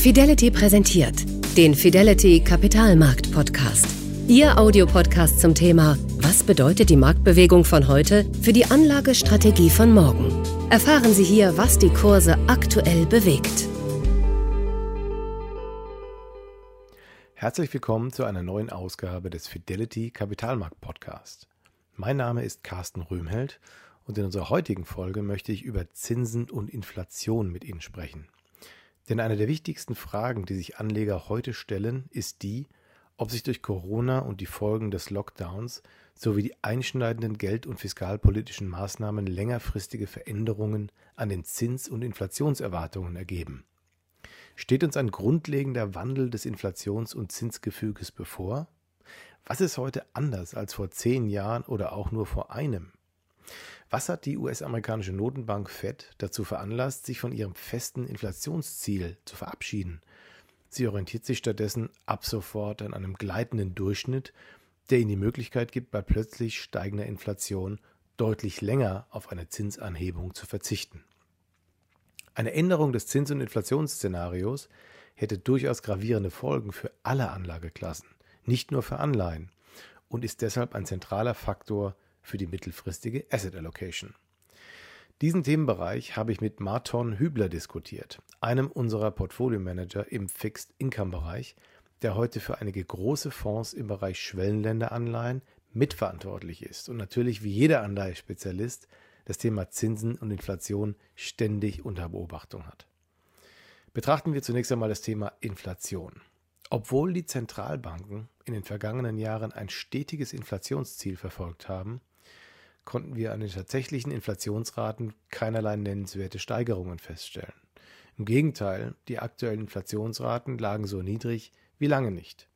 Fidelity präsentiert den Fidelity Kapitalmarkt Podcast. Ihr Audiopodcast zum Thema Was bedeutet die Marktbewegung von heute für die Anlagestrategie von morgen? Erfahren Sie hier, was die Kurse aktuell bewegt. Herzlich willkommen zu einer neuen Ausgabe des Fidelity Kapitalmarkt Podcast. Mein Name ist Carsten Röhmheld und in unserer heutigen Folge möchte ich über Zinsen und Inflation mit Ihnen sprechen. Denn eine der wichtigsten Fragen, die sich Anleger heute stellen, ist die, ob sich durch Corona und die Folgen des Lockdowns sowie die einschneidenden geld- und fiskalpolitischen Maßnahmen längerfristige Veränderungen an den Zins- und Inflationserwartungen ergeben. Steht uns ein grundlegender Wandel des Inflations- und Zinsgefüges bevor? Was ist heute anders als vor zehn Jahren oder auch nur vor einem? Was hat die US-amerikanische Notenbank Fed dazu veranlasst, sich von ihrem festen Inflationsziel zu verabschieden? Sie orientiert sich stattdessen ab sofort an einem gleitenden Durchschnitt, der ihnen die Möglichkeit gibt, bei plötzlich steigender Inflation deutlich länger auf eine Zinsanhebung zu verzichten. Eine Änderung des Zins- und Inflationsszenarios hätte durchaus gravierende Folgen für alle Anlageklassen, nicht nur für Anleihen, und ist deshalb ein zentraler Faktor für die mittelfristige Asset Allocation. Diesen Themenbereich habe ich mit Marton Hübler diskutiert, einem unserer Portfolio-Manager im Fixed Income Bereich, der heute für einige große Fonds im Bereich Schwellenländeranleihen mitverantwortlich ist und natürlich wie jeder Anleihespezialist das Thema Zinsen und Inflation ständig unter Beobachtung hat. Betrachten wir zunächst einmal das Thema Inflation. Obwohl die Zentralbanken in den vergangenen Jahren ein stetiges Inflationsziel verfolgt haben, konnten wir an den tatsächlichen Inflationsraten keinerlei nennenswerte Steigerungen feststellen. Im Gegenteil, die aktuellen Inflationsraten lagen so niedrig wie lange nicht.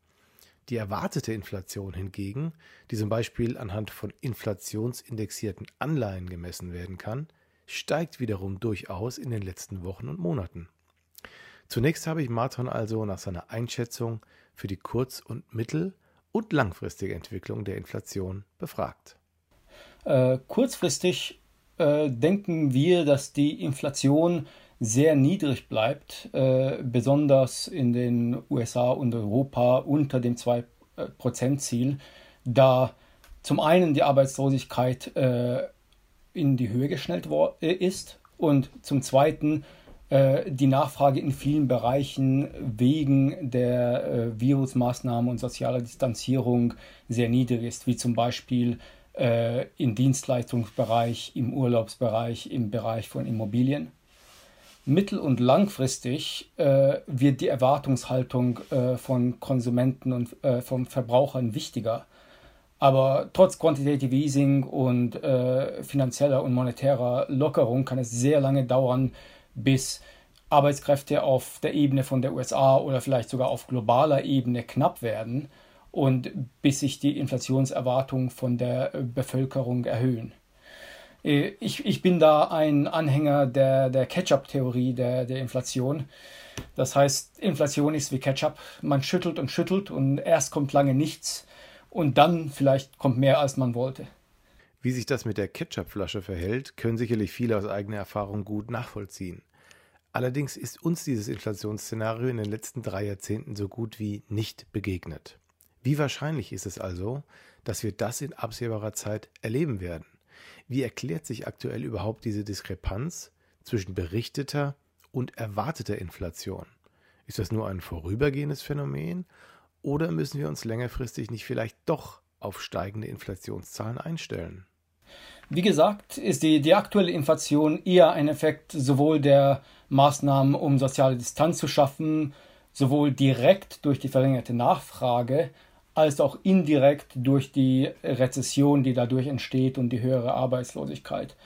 Die erwartete Inflation hingegen, die zum Beispiel anhand von inflationsindexierten Anleihen gemessen werden kann, steigt wiederum durchaus in den letzten Wochen und Monaten. Zunächst habe ich Martin also nach seiner Einschätzung für die kurz- und mittel- und langfristige Entwicklung der Inflation befragt. Äh, kurzfristig äh, denken wir, dass die Inflation sehr niedrig bleibt, äh, besonders in den USA und Europa unter dem 2%-Ziel, da zum einen die Arbeitslosigkeit äh, in die Höhe geschnellt äh, ist und zum zweiten äh, die Nachfrage in vielen Bereichen wegen der Virusmaßnahmen und sozialer Distanzierung sehr niedrig ist, wie zum Beispiel äh, im Dienstleistungsbereich, im Urlaubsbereich, im Bereich von Immobilien. Mittel- und langfristig äh, wird die Erwartungshaltung äh, von Konsumenten und äh, von Verbrauchern wichtiger. Aber trotz Quantitative Easing und äh, finanzieller und monetärer Lockerung kann es sehr lange dauern, bis Arbeitskräfte auf der Ebene von der USA oder vielleicht sogar auf globaler Ebene knapp werden und bis sich die Inflationserwartungen von der Bevölkerung erhöhen. Äh, ich, ich bin da ein Anhänger der, der Ketchup-Theorie der, der Inflation. Das heißt, Inflation ist wie Ketchup. Man schüttelt und schüttelt und erst kommt lange nichts und dann vielleicht kommt mehr, als man wollte. Wie sich das mit der Ketchupflasche verhält, können sicherlich viele aus eigener Erfahrung gut nachvollziehen. Allerdings ist uns dieses Inflationsszenario in den letzten drei Jahrzehnten so gut wie nicht begegnet. Wie wahrscheinlich ist es also, dass wir das in absehbarer Zeit erleben werden? Wie erklärt sich aktuell überhaupt diese Diskrepanz zwischen berichteter und erwarteter Inflation? Ist das nur ein vorübergehendes Phänomen oder müssen wir uns längerfristig nicht vielleicht doch auf steigende Inflationszahlen einstellen? Wie gesagt, ist die, die aktuelle Inflation eher ein Effekt sowohl der Maßnahmen, um soziale Distanz zu schaffen, sowohl direkt durch die verlängerte Nachfrage als auch indirekt durch die Rezession, die dadurch entsteht und die höhere Arbeitslosigkeit.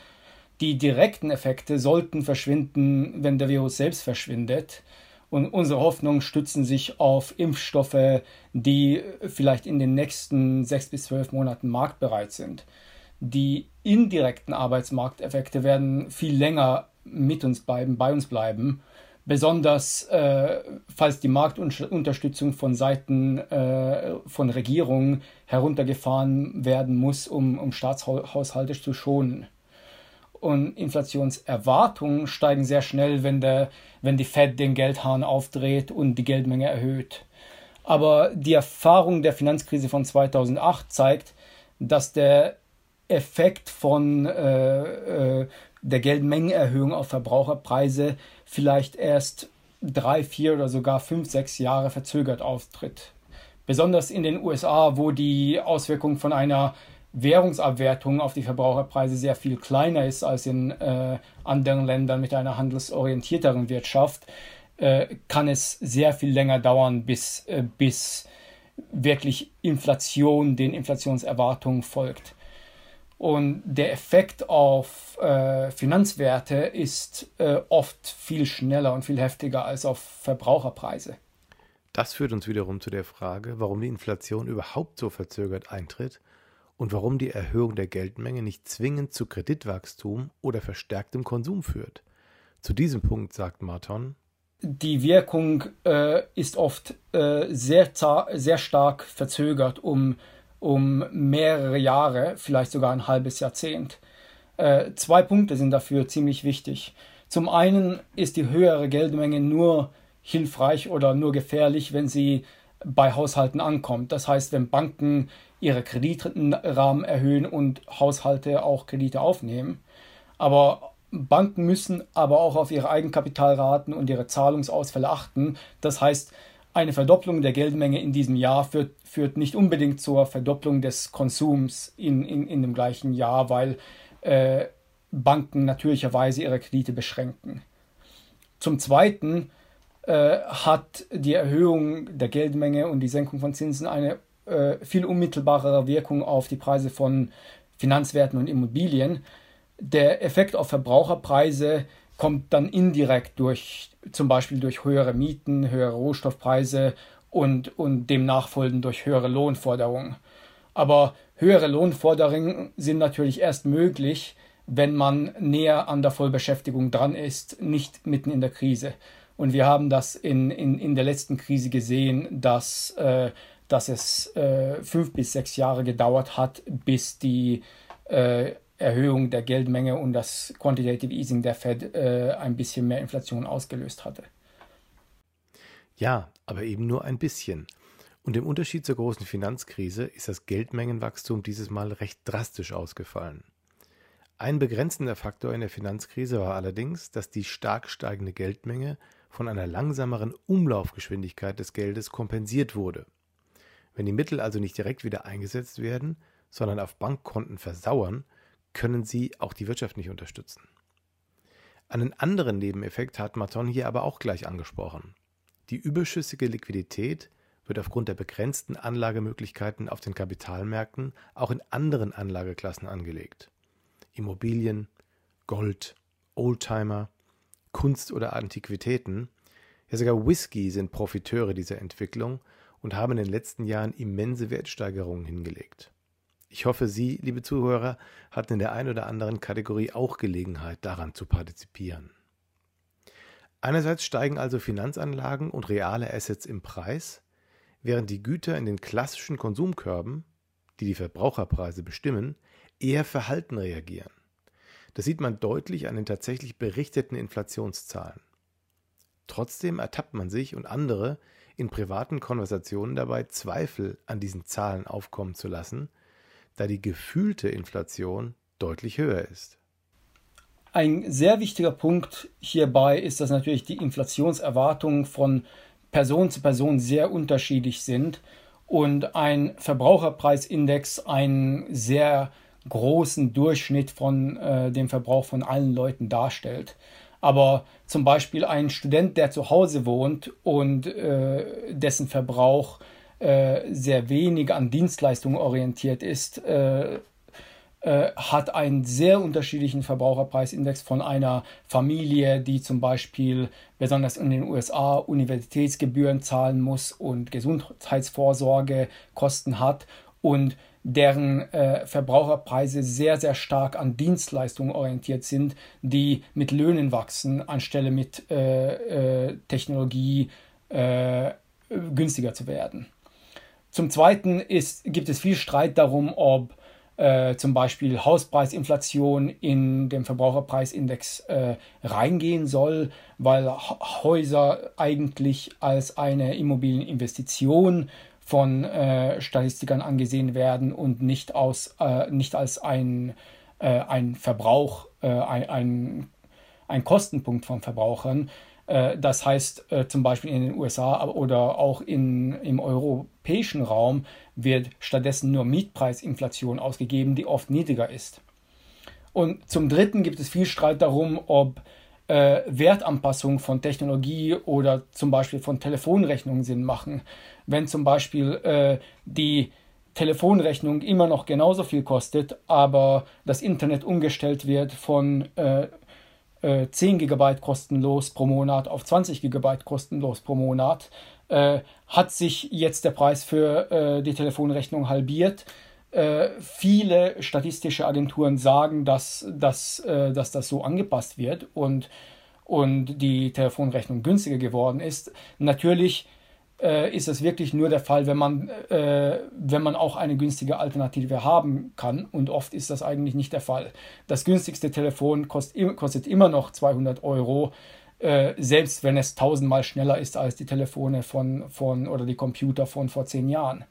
Die direkten Effekte sollten verschwinden, wenn der Virus selbst verschwindet. Und unsere Hoffnungen stützen sich auf Impfstoffe, die vielleicht in den nächsten sechs bis zwölf Monaten marktbereit sind. Die indirekten Arbeitsmarkteffekte werden viel länger mit uns bleiben, bei uns bleiben besonders äh, falls die Marktunterstützung von Seiten äh, von Regierungen heruntergefahren werden muss, um, um Staatshaushalte zu schonen. und Inflationserwartungen steigen sehr schnell, wenn, der, wenn die Fed den Geldhahn aufdreht und die Geldmenge erhöht. Aber die Erfahrung der Finanzkrise von 2008 zeigt, dass der Effekt von äh, äh, der Geldmengenerhöhung auf Verbraucherpreise vielleicht erst drei, vier oder sogar fünf, sechs Jahre verzögert auftritt. Besonders in den USA, wo die Auswirkung von einer Währungsabwertung auf die Verbraucherpreise sehr viel kleiner ist als in äh, anderen Ländern mit einer handelsorientierteren Wirtschaft, äh, kann es sehr viel länger dauern, bis, äh, bis wirklich Inflation den Inflationserwartungen folgt. Und der Effekt auf äh, Finanzwerte ist äh, oft viel schneller und viel heftiger als auf Verbraucherpreise. Das führt uns wiederum zu der Frage, warum die Inflation überhaupt so verzögert eintritt und warum die Erhöhung der Geldmenge nicht zwingend zu Kreditwachstum oder verstärktem Konsum führt. Zu diesem Punkt sagt Marton, die Wirkung äh, ist oft äh, sehr, sehr stark verzögert um um mehrere Jahre, vielleicht sogar ein halbes Jahrzehnt. Äh, zwei Punkte sind dafür ziemlich wichtig. Zum einen ist die höhere Geldmenge nur hilfreich oder nur gefährlich, wenn sie bei Haushalten ankommt. Das heißt, wenn Banken ihre Kreditrahmen erhöhen und Haushalte auch Kredite aufnehmen. Aber Banken müssen aber auch auf ihre Eigenkapitalraten und ihre Zahlungsausfälle achten. Das heißt, eine Verdopplung der Geldmenge in diesem Jahr führt, führt nicht unbedingt zur Verdopplung des Konsums in, in, in dem gleichen Jahr, weil äh, Banken natürlicherweise ihre Kredite beschränken. Zum Zweiten äh, hat die Erhöhung der Geldmenge und die Senkung von Zinsen eine äh, viel unmittelbarere Wirkung auf die Preise von Finanzwerten und Immobilien. Der Effekt auf Verbraucherpreise kommt dann indirekt durch zum Beispiel durch höhere Mieten, höhere Rohstoffpreise und, und dem nachfolgend durch höhere Lohnforderungen. Aber höhere Lohnforderungen sind natürlich erst möglich, wenn man näher an der Vollbeschäftigung dran ist, nicht mitten in der Krise. Und wir haben das in, in, in der letzten Krise gesehen, dass, äh, dass es äh, fünf bis sechs Jahre gedauert hat, bis die äh, Erhöhung der Geldmenge und das Quantitative Easing der Fed äh, ein bisschen mehr Inflation ausgelöst hatte. Ja, aber eben nur ein bisschen. Und im Unterschied zur großen Finanzkrise ist das Geldmengenwachstum dieses Mal recht drastisch ausgefallen. Ein begrenzender Faktor in der Finanzkrise war allerdings, dass die stark steigende Geldmenge von einer langsameren Umlaufgeschwindigkeit des Geldes kompensiert wurde. Wenn die Mittel also nicht direkt wieder eingesetzt werden, sondern auf Bankkonten versauern, können sie auch die Wirtschaft nicht unterstützen. Einen anderen Nebeneffekt hat Maton hier aber auch gleich angesprochen. Die überschüssige Liquidität wird aufgrund der begrenzten Anlagemöglichkeiten auf den Kapitalmärkten auch in anderen Anlageklassen angelegt. Immobilien, Gold, Oldtimer, Kunst oder Antiquitäten, ja sogar Whisky sind Profiteure dieser Entwicklung und haben in den letzten Jahren immense Wertsteigerungen hingelegt. Ich hoffe, Sie, liebe Zuhörer, hatten in der einen oder anderen Kategorie auch Gelegenheit, daran zu partizipieren. Einerseits steigen also Finanzanlagen und reale Assets im Preis, während die Güter in den klassischen Konsumkörben, die die Verbraucherpreise bestimmen, eher verhalten reagieren. Das sieht man deutlich an den tatsächlich berichteten Inflationszahlen. Trotzdem ertappt man sich und andere in privaten Konversationen dabei, Zweifel an diesen Zahlen aufkommen zu lassen da die gefühlte Inflation deutlich höher ist. Ein sehr wichtiger Punkt hierbei ist, dass natürlich die Inflationserwartungen von Person zu Person sehr unterschiedlich sind und ein Verbraucherpreisindex einen sehr großen Durchschnitt von äh, dem Verbrauch von allen Leuten darstellt. Aber zum Beispiel ein Student, der zu Hause wohnt und äh, dessen Verbrauch äh, sehr wenig an Dienstleistungen orientiert ist, äh, äh, hat einen sehr unterschiedlichen Verbraucherpreisindex von einer Familie, die zum Beispiel besonders in den USA Universitätsgebühren zahlen muss und Gesundheitsvorsorgekosten hat und deren Verbraucherpreise sehr, sehr stark an Dienstleistungen orientiert sind, die mit Löhnen wachsen, anstelle mit Technologie günstiger zu werden. Zum Zweiten ist, gibt es viel Streit darum, ob äh, zum Beispiel Hauspreisinflation in den Verbraucherpreisindex äh, reingehen soll, weil Häuser eigentlich als eine Immobilieninvestition von äh, Statistikern angesehen werden und nicht, aus, äh, nicht als ein, äh, ein Verbrauch, äh, ein, ein, ein Kostenpunkt von Verbrauchern. Äh, das heißt, äh, zum Beispiel in den USA oder auch in, im europäischen Raum wird stattdessen nur Mietpreisinflation ausgegeben, die oft niedriger ist. Und zum Dritten gibt es viel Streit darum, ob äh, Wertanpassung von Technologie oder zum Beispiel von Telefonrechnungen Sinn machen. Wenn zum Beispiel äh, die Telefonrechnung immer noch genauso viel kostet, aber das Internet umgestellt wird von äh, 10 GB kostenlos pro Monat auf 20 GB kostenlos pro Monat, äh, hat sich jetzt der Preis für äh, die Telefonrechnung halbiert. Äh, viele statistische Agenturen sagen, dass, dass, äh, dass das so angepasst wird und, und die Telefonrechnung günstiger geworden ist. Natürlich äh, ist es wirklich nur der Fall, wenn man, äh, wenn man auch eine günstige Alternative haben kann. Und oft ist das eigentlich nicht der Fall. Das günstigste Telefon kostet, kostet immer noch 200 Euro, äh, selbst wenn es tausendmal schneller ist als die Telefone von, von oder die Computer von vor zehn Jahren.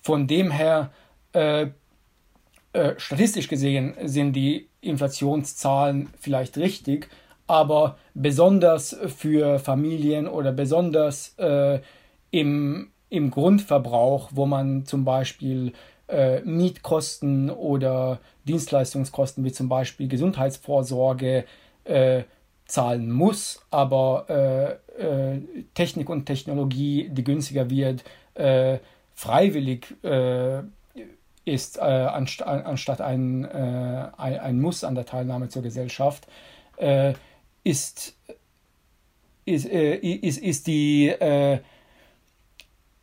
Von dem her, äh, äh, statistisch gesehen, sind die Inflationszahlen vielleicht richtig, aber besonders für Familien oder besonders äh, im, im Grundverbrauch, wo man zum Beispiel äh, Mietkosten oder Dienstleistungskosten wie zum Beispiel Gesundheitsvorsorge äh, zahlen muss, aber äh, äh, Technik und Technologie, die günstiger wird, äh, freiwillig ist, anst anstatt ein, ein, ein, Muss an der Teilnahme zur Gesellschaft ist, ist, äh, ist, ist die äh,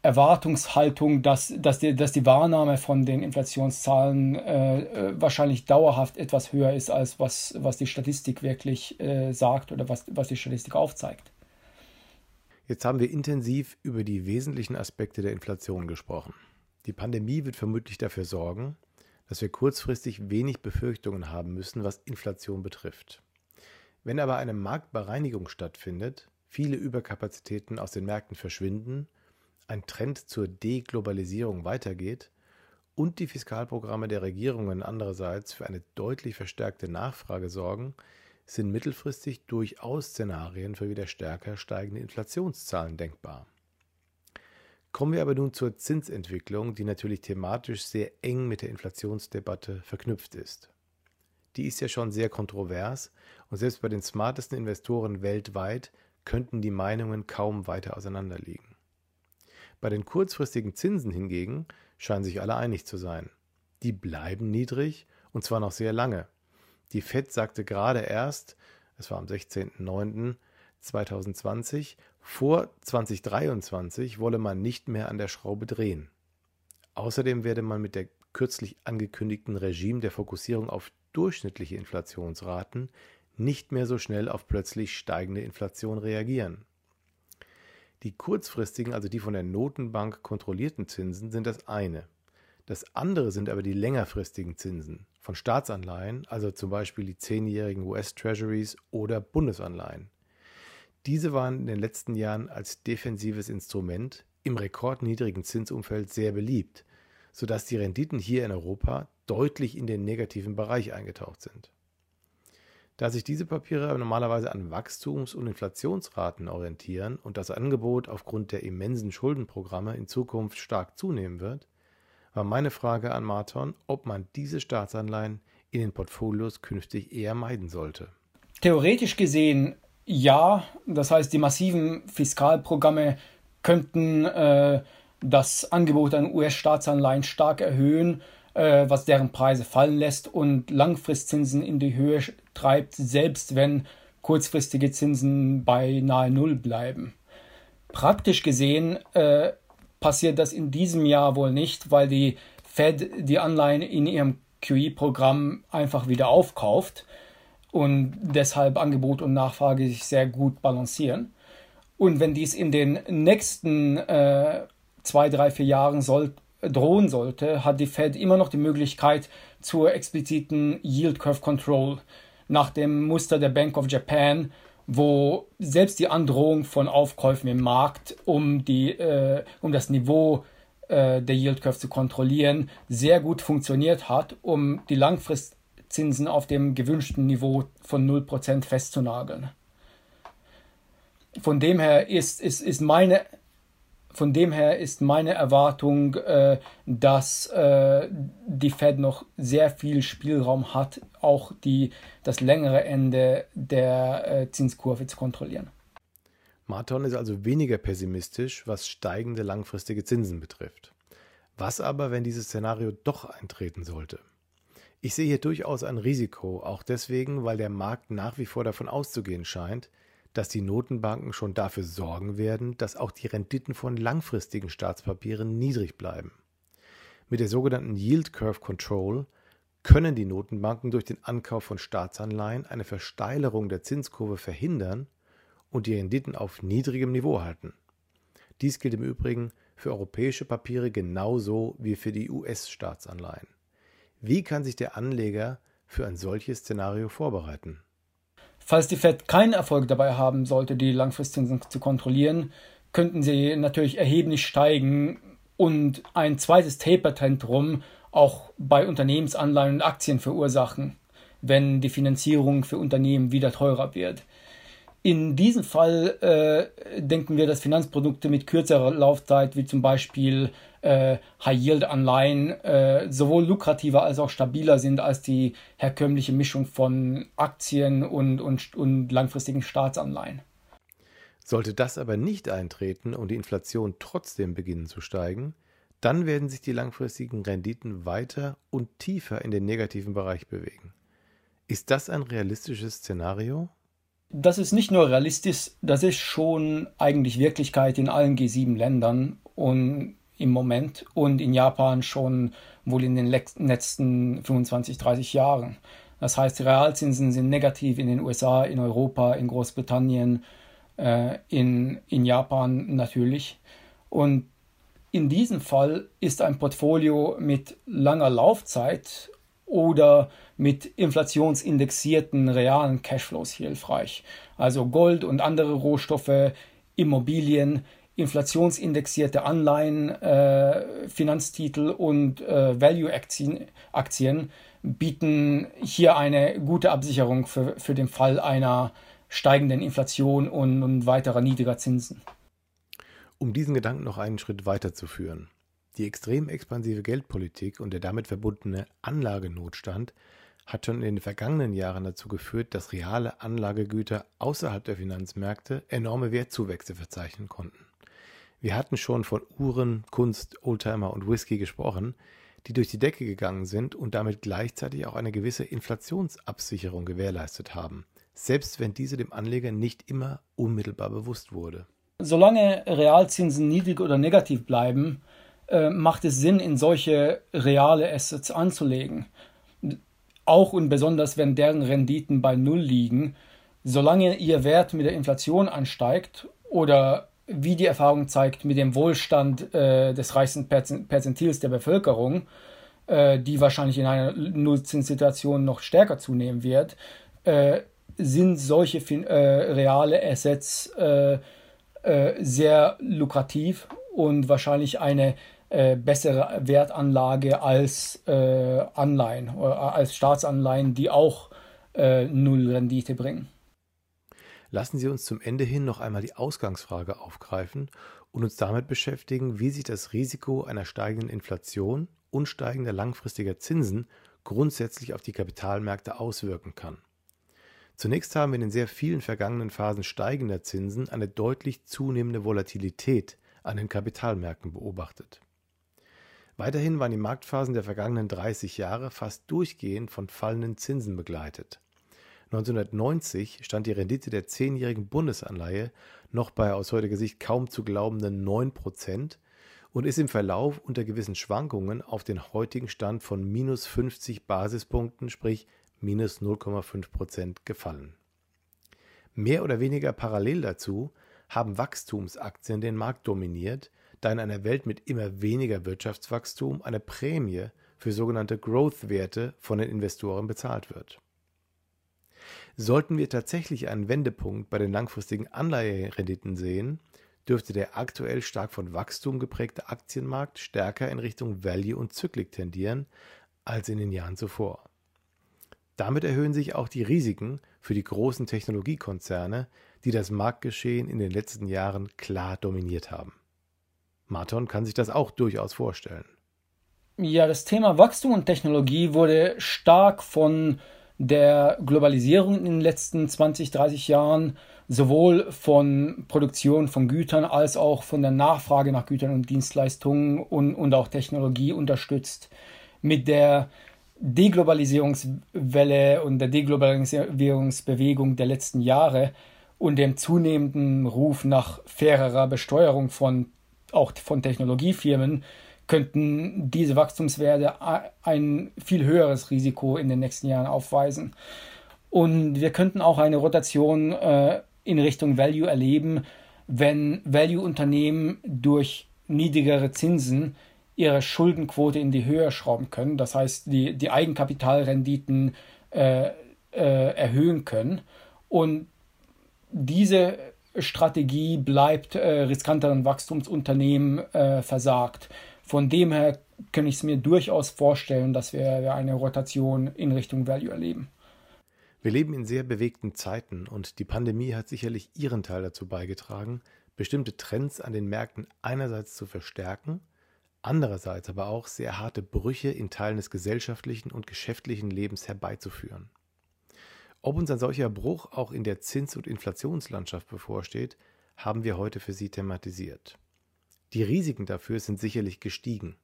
Erwartungshaltung, dass, dass, die, dass die Wahrnahme von den Inflationszahlen äh, äh, wahrscheinlich dauerhaft etwas höher ist, als was, was die Statistik wirklich äh, sagt oder was, was die Statistik aufzeigt. Jetzt haben wir intensiv über die wesentlichen Aspekte der Inflation gesprochen. Die Pandemie wird vermutlich dafür sorgen, dass wir kurzfristig wenig Befürchtungen haben müssen, was Inflation betrifft. Wenn aber eine Marktbereinigung stattfindet, viele Überkapazitäten aus den Märkten verschwinden, ein Trend zur Deglobalisierung weitergeht und die Fiskalprogramme der Regierungen andererseits für eine deutlich verstärkte Nachfrage sorgen, sind mittelfristig durchaus Szenarien für wieder stärker steigende Inflationszahlen denkbar. Kommen wir aber nun zur Zinsentwicklung, die natürlich thematisch sehr eng mit der Inflationsdebatte verknüpft ist die ist ja schon sehr kontrovers und selbst bei den smartesten Investoren weltweit könnten die Meinungen kaum weiter auseinanderliegen. Bei den kurzfristigen Zinsen hingegen scheinen sich alle einig zu sein. Die bleiben niedrig und zwar noch sehr lange. Die Fed sagte gerade erst, es war am 16.09.2020, vor 2023 wolle man nicht mehr an der Schraube drehen. Außerdem werde man mit der kürzlich angekündigten Regime der Fokussierung auf durchschnittliche Inflationsraten nicht mehr so schnell auf plötzlich steigende Inflation reagieren. Die kurzfristigen, also die von der Notenbank kontrollierten Zinsen sind das eine. Das andere sind aber die längerfristigen Zinsen von Staatsanleihen, also zum Beispiel die zehnjährigen US-Treasuries oder Bundesanleihen. Diese waren in den letzten Jahren als defensives Instrument im rekordniedrigen Zinsumfeld sehr beliebt, sodass die Renditen hier in Europa deutlich in den negativen Bereich eingetaucht sind. Da sich diese Papiere normalerweise an Wachstums- und Inflationsraten orientieren und das Angebot aufgrund der immensen Schuldenprogramme in Zukunft stark zunehmen wird, war meine Frage an Marton, ob man diese Staatsanleihen in den Portfolios künftig eher meiden sollte. Theoretisch gesehen ja, das heißt die massiven Fiskalprogramme könnten äh, das Angebot an US-Staatsanleihen stark erhöhen äh, was deren Preise fallen lässt und Langfristzinsen in die Höhe treibt, selbst wenn kurzfristige Zinsen bei nahe Null bleiben. Praktisch gesehen äh, passiert das in diesem Jahr wohl nicht, weil die Fed die Anleihen in ihrem QE-Programm einfach wieder aufkauft und deshalb Angebot und Nachfrage sich sehr gut balancieren. Und wenn dies in den nächsten äh, zwei, drei, vier Jahren soll, drohen sollte, hat die Fed immer noch die Möglichkeit zur expliziten Yield Curve Control nach dem Muster der Bank of Japan, wo selbst die Androhung von Aufkäufen im Markt, um, die, äh, um das Niveau äh, der Yield Curve zu kontrollieren, sehr gut funktioniert hat, um die Langfristzinsen auf dem gewünschten Niveau von 0% festzunageln. Von dem her ist, ist, ist meine von dem her ist meine Erwartung, äh, dass äh, die Fed noch sehr viel Spielraum hat, auch die, das längere Ende der äh, Zinskurve zu kontrollieren. Marton ist also weniger pessimistisch, was steigende langfristige Zinsen betrifft. Was aber, wenn dieses Szenario doch eintreten sollte? Ich sehe hier durchaus ein Risiko, auch deswegen, weil der Markt nach wie vor davon auszugehen scheint, dass die Notenbanken schon dafür sorgen werden, dass auch die Renditen von langfristigen Staatspapieren niedrig bleiben. Mit der sogenannten Yield Curve Control können die Notenbanken durch den Ankauf von Staatsanleihen eine Versteilerung der Zinskurve verhindern und die Renditen auf niedrigem Niveau halten. Dies gilt im Übrigen für europäische Papiere genauso wie für die US-Staatsanleihen. Wie kann sich der Anleger für ein solches Szenario vorbereiten? Falls die Fed keinen Erfolg dabei haben sollte, die Langfristzinsen zu kontrollieren, könnten sie natürlich erheblich steigen und ein zweites Taper-Tantrum auch bei Unternehmensanleihen und Aktien verursachen, wenn die Finanzierung für Unternehmen wieder teurer wird. In diesem Fall äh, denken wir, dass Finanzprodukte mit kürzerer Laufzeit, wie zum Beispiel äh, High-Yield-Anleihen, äh, sowohl lukrativer als auch stabiler sind als die herkömmliche Mischung von Aktien und, und, und langfristigen Staatsanleihen. Sollte das aber nicht eintreten und die Inflation trotzdem beginnen zu steigen, dann werden sich die langfristigen Renditen weiter und tiefer in den negativen Bereich bewegen. Ist das ein realistisches Szenario? Das ist nicht nur realistisch, das ist schon eigentlich Wirklichkeit in allen G7-Ländern und im Moment und in Japan schon wohl in den letzten 25, 30 Jahren. Das heißt, Realzinsen sind negativ in den USA, in Europa, in Großbritannien, äh, in, in Japan natürlich. Und in diesem Fall ist ein Portfolio mit langer Laufzeit oder mit inflationsindexierten realen Cashflows hilfreich. Also Gold und andere Rohstoffe, Immobilien, inflationsindexierte Anleihen, äh, Finanztitel und äh, Value-Aktien bieten hier eine gute Absicherung für, für den Fall einer steigenden Inflation und, und weiterer niedriger Zinsen. Um diesen Gedanken noch einen Schritt weiterzuführen. Die extrem expansive Geldpolitik und der damit verbundene Anlagenotstand hat schon in den vergangenen Jahren dazu geführt, dass reale Anlagegüter außerhalb der Finanzmärkte enorme Wertzuwächse verzeichnen konnten. Wir hatten schon von Uhren, Kunst, Oldtimer und Whisky gesprochen, die durch die Decke gegangen sind und damit gleichzeitig auch eine gewisse Inflationsabsicherung gewährleistet haben, selbst wenn diese dem Anleger nicht immer unmittelbar bewusst wurde. Solange Realzinsen niedrig oder negativ bleiben, äh, macht es Sinn, in solche reale Assets anzulegen. Auch und besonders, wenn deren Renditen bei Null liegen. Solange ihr Wert mit der Inflation ansteigt oder wie die Erfahrung zeigt, mit dem Wohlstand äh, des reichsten Perzentils der Bevölkerung, äh, die wahrscheinlich in einer Nullzinssituation noch stärker zunehmen wird, äh, sind solche äh, reale Assets äh, sehr lukrativ und wahrscheinlich eine äh, bessere Wertanlage als äh, Anleihen äh, als Staatsanleihen, die auch äh, Null Rendite bringen. Lassen Sie uns zum Ende hin noch einmal die Ausgangsfrage aufgreifen und uns damit beschäftigen, wie sich das Risiko einer steigenden Inflation und steigender langfristiger Zinsen grundsätzlich auf die Kapitalmärkte auswirken kann. Zunächst haben wir in den sehr vielen vergangenen Phasen steigender Zinsen eine deutlich zunehmende Volatilität an den Kapitalmärkten beobachtet. Weiterhin waren die Marktphasen der vergangenen 30 Jahre fast durchgehend von fallenden Zinsen begleitet. 1990 stand die Rendite der zehnjährigen Bundesanleihe noch bei aus heutiger Sicht kaum zu glaubenden 9% und ist im Verlauf unter gewissen Schwankungen auf den heutigen Stand von minus 50 Basispunkten, sprich minus 0,5% gefallen. Mehr oder weniger parallel dazu haben Wachstumsaktien den Markt dominiert, da in einer Welt mit immer weniger Wirtschaftswachstum eine Prämie für sogenannte Growth-Werte von den Investoren bezahlt wird. Sollten wir tatsächlich einen Wendepunkt bei den langfristigen Anleiherenditen sehen, dürfte der aktuell stark von Wachstum geprägte Aktienmarkt stärker in Richtung Value und Zyklik tendieren als in den Jahren zuvor. Damit erhöhen sich auch die Risiken für die großen Technologiekonzerne, die das Marktgeschehen in den letzten Jahren klar dominiert haben. Marton kann sich das auch durchaus vorstellen. Ja, das Thema Wachstum und Technologie wurde stark von der Globalisierung in den letzten 20, 30 Jahren, sowohl von Produktion von Gütern als auch von der Nachfrage nach Gütern und Dienstleistungen und, und auch Technologie unterstützt. Mit der Deglobalisierungswelle und der Deglobalisierungsbewegung der letzten Jahre und dem zunehmenden Ruf nach fairerer Besteuerung von auch von Technologiefirmen könnten diese Wachstumswerte ein viel höheres Risiko in den nächsten Jahren aufweisen. Und wir könnten auch eine Rotation äh, in Richtung Value erleben, wenn Value-Unternehmen durch niedrigere Zinsen ihre Schuldenquote in die Höhe schrauben können, das heißt die, die Eigenkapitalrenditen äh, äh, erhöhen können. Und diese Strategie bleibt äh, riskanteren Wachstumsunternehmen äh, versagt. Von dem her kann ich es mir durchaus vorstellen, dass wir eine Rotation in Richtung Value erleben. Wir leben in sehr bewegten Zeiten und die Pandemie hat sicherlich ihren Teil dazu beigetragen, bestimmte Trends an den Märkten einerseits zu verstärken, andererseits aber auch sehr harte Brüche in Teilen des gesellschaftlichen und geschäftlichen Lebens herbeizuführen. Ob uns ein solcher Bruch auch in der Zins- und Inflationslandschaft bevorsteht, haben wir heute für Sie thematisiert. Die Risiken dafür sind sicherlich gestiegen.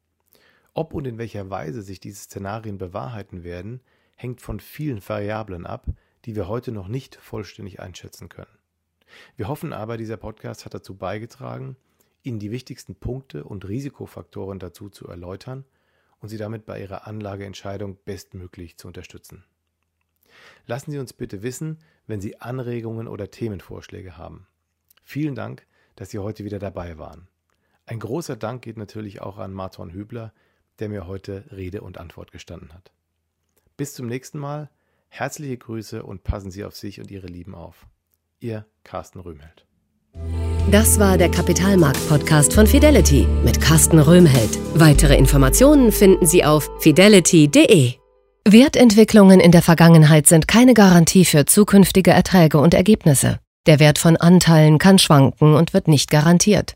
Ob und in welcher Weise sich diese Szenarien bewahrheiten werden, hängt von vielen Variablen ab, die wir heute noch nicht vollständig einschätzen können. Wir hoffen aber, dieser Podcast hat dazu beigetragen, Ihnen die wichtigsten Punkte und Risikofaktoren dazu zu erläutern und Sie damit bei Ihrer Anlageentscheidung bestmöglich zu unterstützen. Lassen Sie uns bitte wissen, wenn Sie Anregungen oder Themenvorschläge haben. Vielen Dank, dass Sie heute wieder dabei waren. Ein großer Dank geht natürlich auch an Martin Hübler, der mir heute Rede und Antwort gestanden hat. Bis zum nächsten Mal, herzliche Grüße und passen Sie auf sich und Ihre Lieben auf. Ihr Carsten Röhmheld. Das war der Kapitalmarkt-Podcast von Fidelity mit Carsten Röhmheld. Weitere Informationen finden Sie auf fidelity.de. Wertentwicklungen in der Vergangenheit sind keine Garantie für zukünftige Erträge und Ergebnisse. Der Wert von Anteilen kann schwanken und wird nicht garantiert.